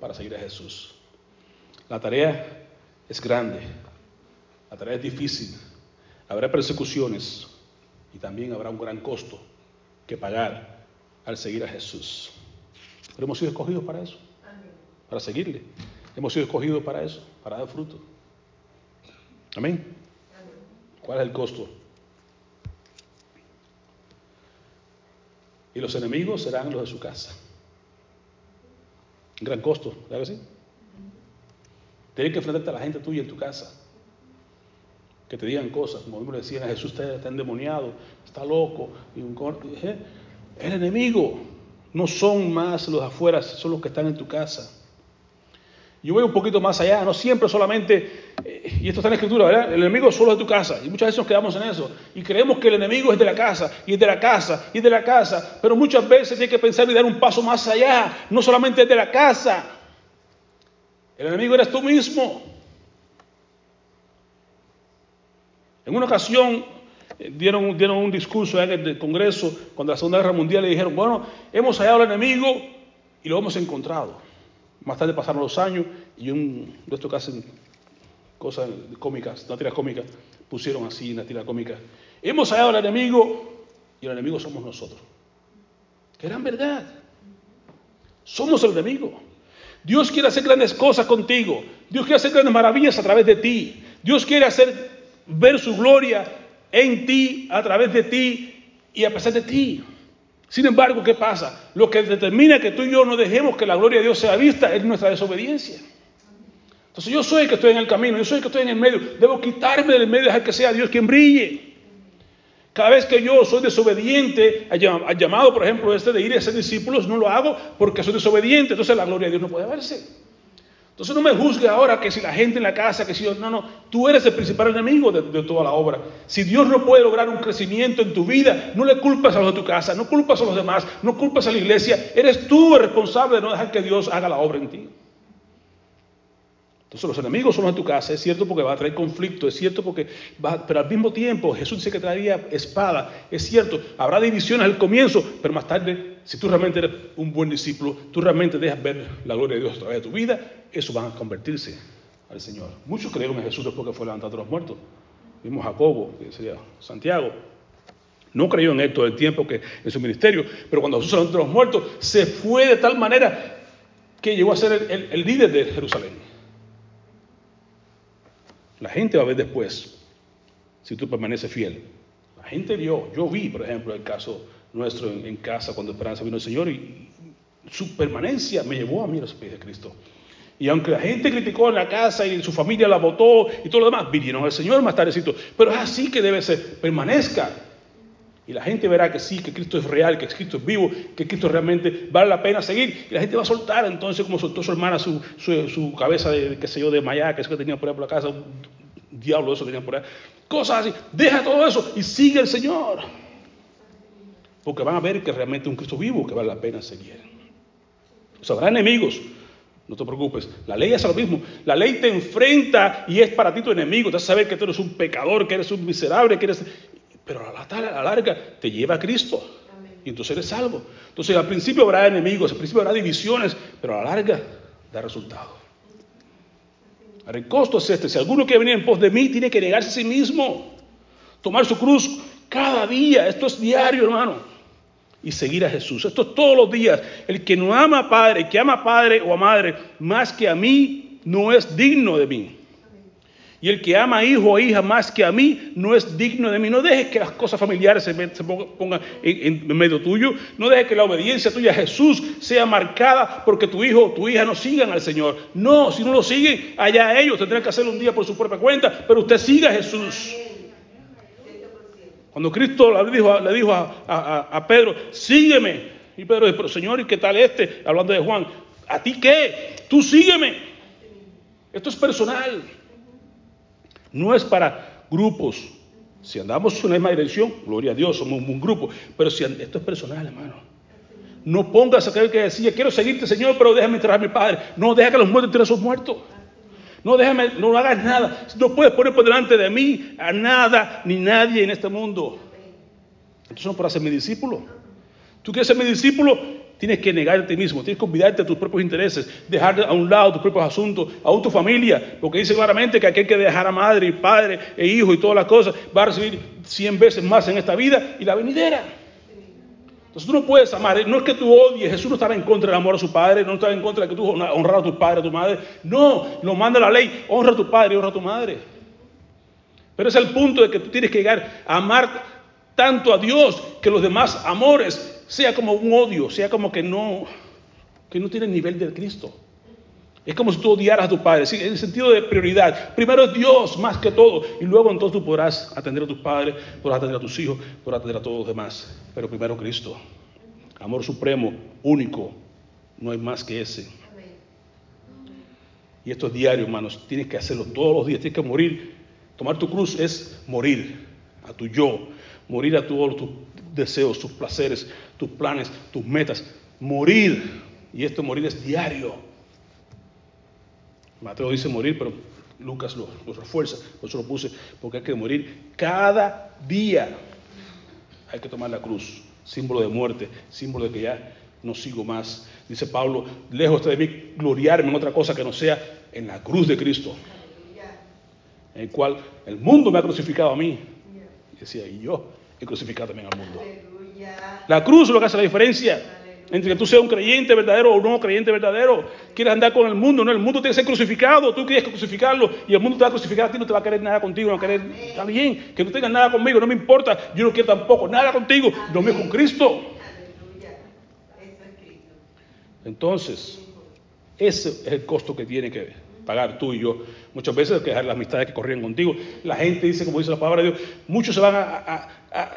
para seguir a Jesús. La tarea es grande, la tarea es difícil, habrá persecuciones y también habrá un gran costo que pagar al seguir a Jesús. Pero hemos sido escogidos para eso, para seguirle. Hemos sido escogidos para eso, para dar fruto. Amén. ¿Cuál es el costo? Y los enemigos serán los de su casa. Gran costo, ¿verdad que sí? Tienes que enfrentarte a la gente tuya en tu casa. que te digan cosas, como le decían Jesús, está, está endemoniado, está loco, y un el enemigo no son más los afuera, son los que están en tu casa. Yo voy un poquito más allá, no siempre solamente, eh, y esto está en la escritura, ¿verdad? El enemigo solo es de tu casa, y muchas veces nos quedamos en eso, y creemos que el enemigo es de la casa, y es de la casa, y es de la casa, pero muchas veces hay que pensar y dar un paso más allá, no solamente es de la casa, el enemigo eres tú mismo. En una ocasión eh, dieron, un discurso en el Congreso cuando la Segunda Guerra Mundial le dijeron, bueno, hemos hallado al enemigo y lo hemos encontrado. Más tarde pasaron los años y un de estos que cosas cómicas, una tira cómica, pusieron así una tira cómica. Hemos hallado al enemigo y el enemigo somos nosotros. Que eran verdad. Somos el enemigo. Dios quiere hacer grandes cosas contigo. Dios quiere hacer grandes maravillas a través de ti. Dios quiere hacer ver su gloria en ti, a través de ti y a pesar de ti. Sin embargo, ¿qué pasa? Lo que determina que tú y yo no dejemos que la gloria de Dios sea vista es nuestra desobediencia. Entonces yo soy el que estoy en el camino, yo soy el que estoy en el medio. Debo quitarme del medio y dejar que sea Dios quien brille. Cada vez que yo soy desobediente al llamado, por ejemplo, este de ir a ser discípulos, no lo hago porque soy desobediente. Entonces la gloria de Dios no puede verse. Entonces no me juzgue ahora que si la gente en la casa, que si yo, no, no, tú eres el principal enemigo de, de, toda la obra. Si Dios no puede lograr un crecimiento en tu vida, no le culpas a los de tu casa, no culpas a los demás, no culpas a la iglesia, eres tú el responsable de no dejar que Dios haga la obra en ti. Entonces los enemigos son los de tu casa, es cierto porque va a traer conflicto, es cierto porque va, pero al mismo tiempo Jesús dice que traería espada, es cierto, habrá divisiones al comienzo, pero más tarde, si tú realmente eres un buen discípulo, tú realmente dejas ver la gloria de Dios a través de tu vida, eso va a convertirse al Señor. Muchos creyeron en Jesús después que fue levantado de los muertos. Vimos a Jacobo, que sería Santiago. No creyó en él todo el tiempo que en su ministerio, pero cuando Jesús se levantó de los muertos, se fue de tal manera que llegó a ser el líder de Jerusalén. La gente va a ver después si tú permaneces fiel. La gente vio, yo vi, por ejemplo, el caso nuestro en, casa cuando Esperanza vino el Señor y su permanencia me llevó a mí a los pies de Cristo. Y aunque la gente criticó en la casa y su familia la votó y todo lo demás, vinieron al Señor más tardecito. Pero es así que debe ser, permanezca. Y la gente verá que sí, que Cristo es real, que Cristo es vivo, que Cristo realmente vale la pena seguir. Y la gente va a soltar entonces, como soltó su hermana su, cabeza de, qué sé yo, de maya, que es que tenía por ahí por la casa, un diablo eso tenía por ahí. Cosas así. Deja todo eso y sigue el Señor. Porque van a ver que realmente es un Cristo vivo que vale la pena seguir. O sea, habrá enemigos. No te preocupes. La ley es lo mismo. La ley te enfrenta y es para ti tu enemigo. Te hace saber que tú eres un pecador, que eres un miserable, que eres pero a la, a la larga te lleva a Cristo. Y entonces eres salvo. Entonces al principio habrá enemigos, al principio habrá divisiones, pero a la larga da resultado. Ahora este. Si alguno quiere venir en pos de mí, tiene que negarse a sí mismo. Tomar su cruz cada día. Esto es diario, hermano. Y seguir a Jesús. Esto es todos los días. El que no ama a padre, que ama a padre o a madre más que a mí, no es digno de mí. Y el que ama a hijo o hija más que a mí no es digno de mí. No dejes que las cosas familiares se, pongan en, medio tuyo. No dejes que la obediencia tuya a Jesús sea marcada porque tu hijo o tu hija no sigan al Señor. No, si no lo siguen, allá ellos tendrán que hacerlo un día por su propia cuenta, pero usted siga a Jesús. Cuando Cristo le dijo, a, Pedro, sígueme. Y Pedro dijo, pero Señor, ¿y qué tal este? Hablando de Juan, ¿a ti qué? Tú sígueme. Esto es personal. No es para grupos. Si andamos en la misma dirección, gloria a Dios, somos un grupo. Pero si esto es personal, hermano. No pongas a creer que decía, quiero seguirte, Señor, pero déjame enterrar a mi padre. No, deja que los muertos entierren a sus muertos. No, déjame, no hagas nada. No puedes poner por delante de mí a nada ni nadie en este mundo. Entonces no para ser mi discípulo. Tú quieres ser mi discípulo, tienes que negarte a ti mismo, tienes que olvidarte de tus propios intereses, dejar a un lado tus propios asuntos, aún tu familia, porque dice claramente que aquel que dejar a madre y padre e hijo y todas las cosas va a recibir cien veces más en esta vida y la venidera. Entonces tú no puedes amar, no es que tú odies, Jesús no estaba en contra del amor a su padre, no estaba en contra de que tú honrar a tu padre, a tu madre, no, lo manda la ley, honra a tu padre y honra a tu madre. Pero es el punto de que tú tienes que llegar a amar tanto a Dios que los demás amores sea como un odio, sea como que no, que no tiene el nivel de Cristo. Es como si tú odiaras a tu padre, ¿sí? en el sentido de prioridad. Primero es Dios más que todo, y luego entonces tú podrás atender a tus padres, podrás atender a tus hijos, podrás atender a todos los demás. Pero primero Cristo. Amor supremo, único, no hay más que ese. Y esto es diario, hermanos. Tienes que hacerlo todos los días. Tienes que morir. Tomar tu cruz es morir a tu yo, morir a todos tus deseos, tus placeres, tus planes, tus metas. Morir. Y esto morir es diario. Mateo dice morir, pero Lucas lo, refuerza, por eso lo puse, porque hay que morir cada día. Hay que tomar la cruz, símbolo de muerte, símbolo de que ya no sigo más. Dice Pablo, lejos de mí gloriarme en otra cosa que no sea en la cruz de Cristo, en el cual el mundo me ha crucificado a mí. Y decía, y yo he crucificado también al mundo. La cruz es lo que hace la diferencia entre que tú seas un creyente verdadero o no creyente verdadero. Quieres andar con el mundo, no, el mundo tiene que ser crucificado, tú quieres crucificarlo y el mundo te va a crucificar a ti, no te va a querer nada contigo, no querer, está bien, que no tengas nada conmigo, no me importa, yo no quiero tampoco nada contigo, lo mío con Cristo. Entonces, ese es el costo que tiene que pagar tú y yo. Muchas veces que dejar las amistades que corrían contigo. La gente dice, como dice la palabra de Dios, muchos se van a,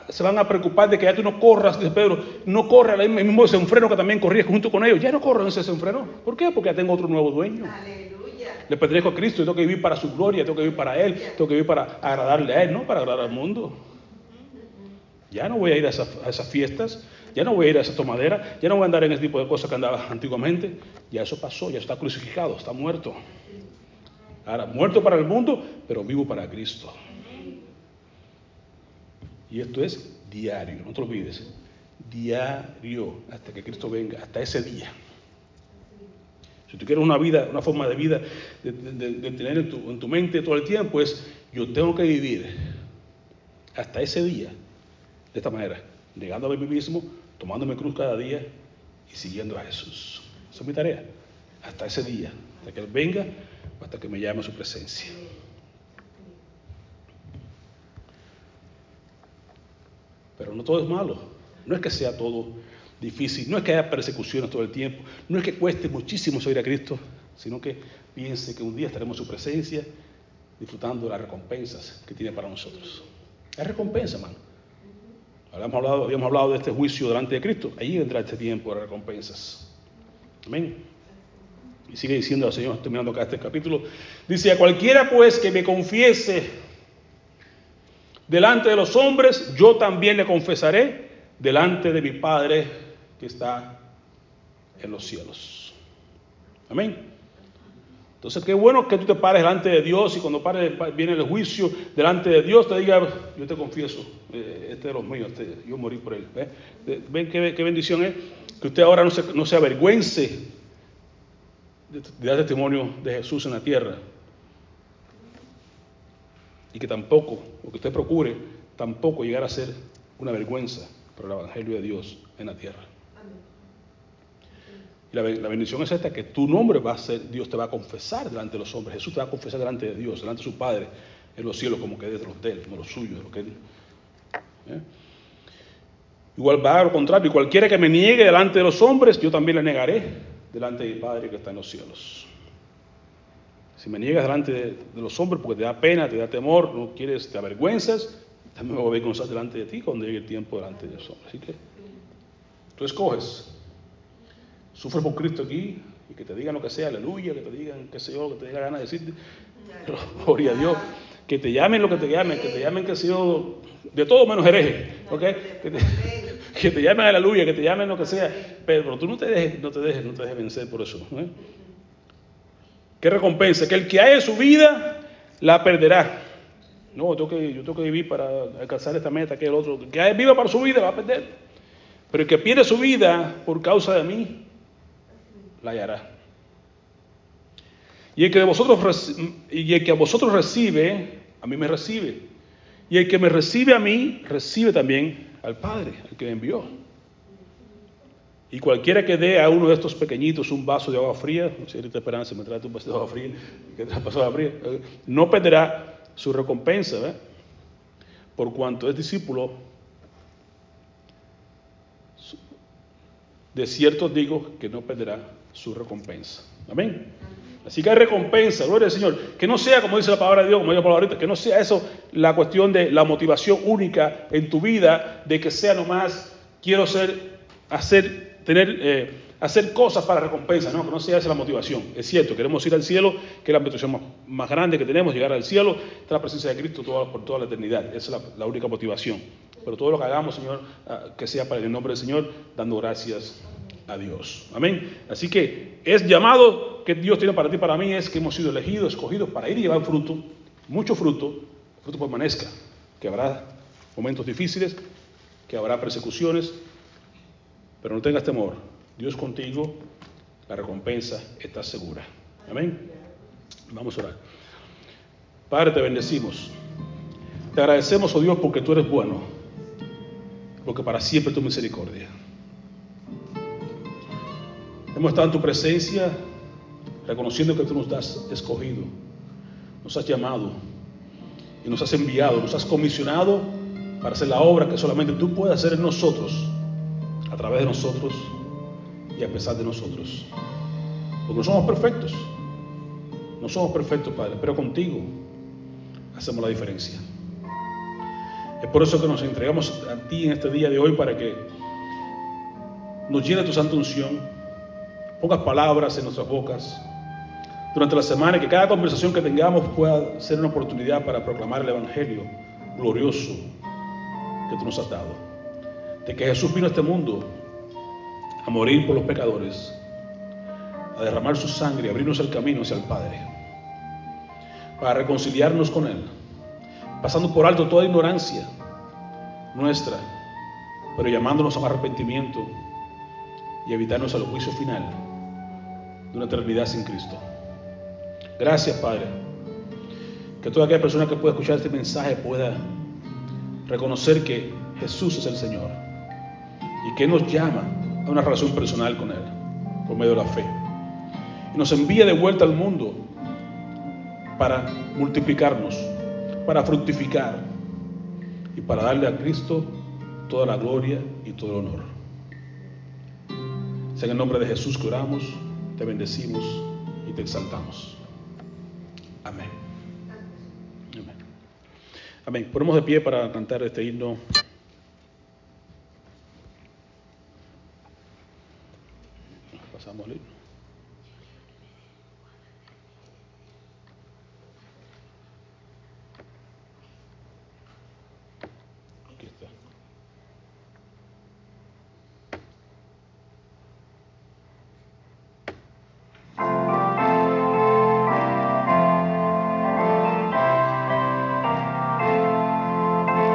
se van a preocupar de que ya tú no corras, dice Pedro, no corra el mismo desenfreno que también corrías junto con ellos. Ya no corran ese desenfreno. ¿Por qué? Porque ya tengo otro nuevo dueño. Aleluya. Le pertenezco a Cristo y tengo que vivir para su gloria, tengo que vivir para Él, tengo que vivir para agradarle a Él, no para agradar al mundo. Ya no voy a ir a esas, a esas fiestas, ya no voy a ir a esa tomadera, ya no voy a andar en ese tipo de cosas que andaba antiguamente. Ya eso pasó, ya está crucificado, está muerto. Ahora, muerto para el mundo, pero vivo para Cristo. Y esto es diario, no te olvides. Diario, hasta que Cristo venga, hasta ese día. Si tú quieres una vida, una forma de vida, de, tener en tu, en tu, mente todo el tiempo, es yo tengo que vivir hasta ese día de esta manera, negándome a mí mismo, tomándome cruz cada día y siguiendo a Jesús. Esa es mi tarea. Hasta ese día, hasta que Él venga, hasta que me llame a su presencia. Pero no todo es malo. No es que sea todo difícil, no es que haya persecuciones todo el tiempo, no es que cueste muchísimo seguir a Cristo, sino que piense que un día estaremos en su presencia disfrutando de las recompensas que tiene para nosotros. Es recompensa, hermano. Habíamos hablado, de este juicio delante de Cristo. Ahí vendrá este tiempo de recompensas. Amén. Y sigue diciendo el Señor, terminando acá este capítulo. Dice, a cualquiera pues que me confiese delante de los hombres, yo también le confesaré delante de mi Padre que está en los cielos. Amén. Entonces, qué bueno que tú te pares delante de Dios y cuando pare, viene el juicio delante de Dios, te diga, yo te confieso, eh, este es los míos, este, yo morí por él. ¿Ven qué, bendición es? Que usted ahora no se, no avergüence de, dar testimonio de Jesús en la tierra. Y que tampoco, o que usted procure, tampoco llegar a ser una vergüenza para el Evangelio de Dios en la tierra. Y la, bendición es esta, que tu nombre va a ser, Dios te va a confesar delante de los hombres, Jesús te va a confesar delante de Dios, delante de su Padre, en los cielos, como que es de los de él, no los suyos, de lo que él. ¿eh? Igual va a lo contrario, y cualquiera que me niegue delante de los hombres, yo también le negaré delante de mi Padre que está en los cielos. Si me niegas delante de, los hombres porque te da pena, te da temor, no quieres, te avergüenzas, también me voy a avergonzar delante de ti cuando llegue el tiempo delante de los hombres. Así que tú escoges sufre por Cristo aquí y que te digan lo que sea, aleluya, que te digan qué sé yo, que te dé la gana de decirte, gloria a Dios, que te llamen lo que te llamen, que te llamen que ha sido de todo menos hereje, ¿ok? Que te, llamen aleluya, que te llamen lo que sea, pero tú no te dejes, no te dejes, no te dejes vencer por eso. ¿eh? ¿Qué recompensa? Que el que haya su vida la perderá. No, yo tengo, que, yo tengo que vivir para alcanzar esta meta, que el otro. El que haya viva para su vida va a perder. Pero el que pierde su vida por causa de mí, la hallará. Y el que a vosotros recibe, a mí me recibe. Y el que me recibe a mí, recibe también al Padre, al que me envió. Y cualquiera que dé a uno de estos pequeñitos un vaso de agua fría, si esperanza me trae un vaso de agua fría, que te agua fría, eh, no perderá su recompensa, por cuanto es discípulo. De cierto digo que no perderá su recompensa. Amén. Así que hay recompensa, gloria al Señor. Que no sea, como dice la palabra de Dios, como dice la palabra ahorita, que no sea eso la cuestión de la motivación única en tu vida, de que sea nomás, quiero ser, hacer, tener, eh, hacer cosas para recompensa, no, que no sea esa la motivación. Es cierto, queremos ir al cielo, que es la motivación más, grande que tenemos, llegar al cielo, está la presencia de Cristo por toda la eternidad. Esa es la, la única motivación. Pero todo lo que hagamos, Señor, ah, que sea para el nombre del Señor, dando gracias Dios. Amén. Así que es llamado que Dios tiene para ti, para mí, es que hemos sido elegidos, escogidos para ir y llevar fruto, mucho fruto, fruto permanezca, que habrá momentos difíciles, que habrá persecuciones, pero no tengas temor. Dios contigo, la recompensa está segura. Amén. Vamos a orar. Padre, te bendecimos. Te agradecemos, oh Dios, porque tú eres bueno, porque para siempre tu misericordia. Hemos estado en tu presencia reconociendo que tú nos has escogido, nos has llamado y nos has enviado, nos has comisionado para hacer la obra que solamente tú puedes hacer en nosotros, a través de nosotros y a pesar de nosotros. Porque no somos perfectos, no somos perfectos, Padre, pero contigo hacemos la diferencia. Es por eso que nos entregamos a ti en este día de hoy para que nos llene tu santa unción, pongas palabras en nuestras bocas durante la semana y que cada conversación que tengamos pueda ser una oportunidad para proclamar el Evangelio glorioso que tú nos has dado. De que Jesús vino a este mundo a morir por los pecadores, a derramar su sangre, a abrirnos el camino hacia el Padre, para reconciliarnos con Él, pasando por alto toda ignorancia nuestra, pero llamándonos a un arrepentimiento y evitarnos el juicio final de una eternidad sin Cristo. Gracias, Padre. Que toda aquella persona que pueda escuchar este mensaje pueda reconocer que Jesús es el Señor y que nos llama a una relación personal con Él por medio de la fe. Y nos envía de vuelta al mundo para multiplicarnos, para fructificar y para darle a Cristo toda la gloria y todo el honor. Sea en el nombre de Jesús que oramos, te bendecimos y te exaltamos. Amén. Amén. Amén. Ponemos de pie para cantar este himno.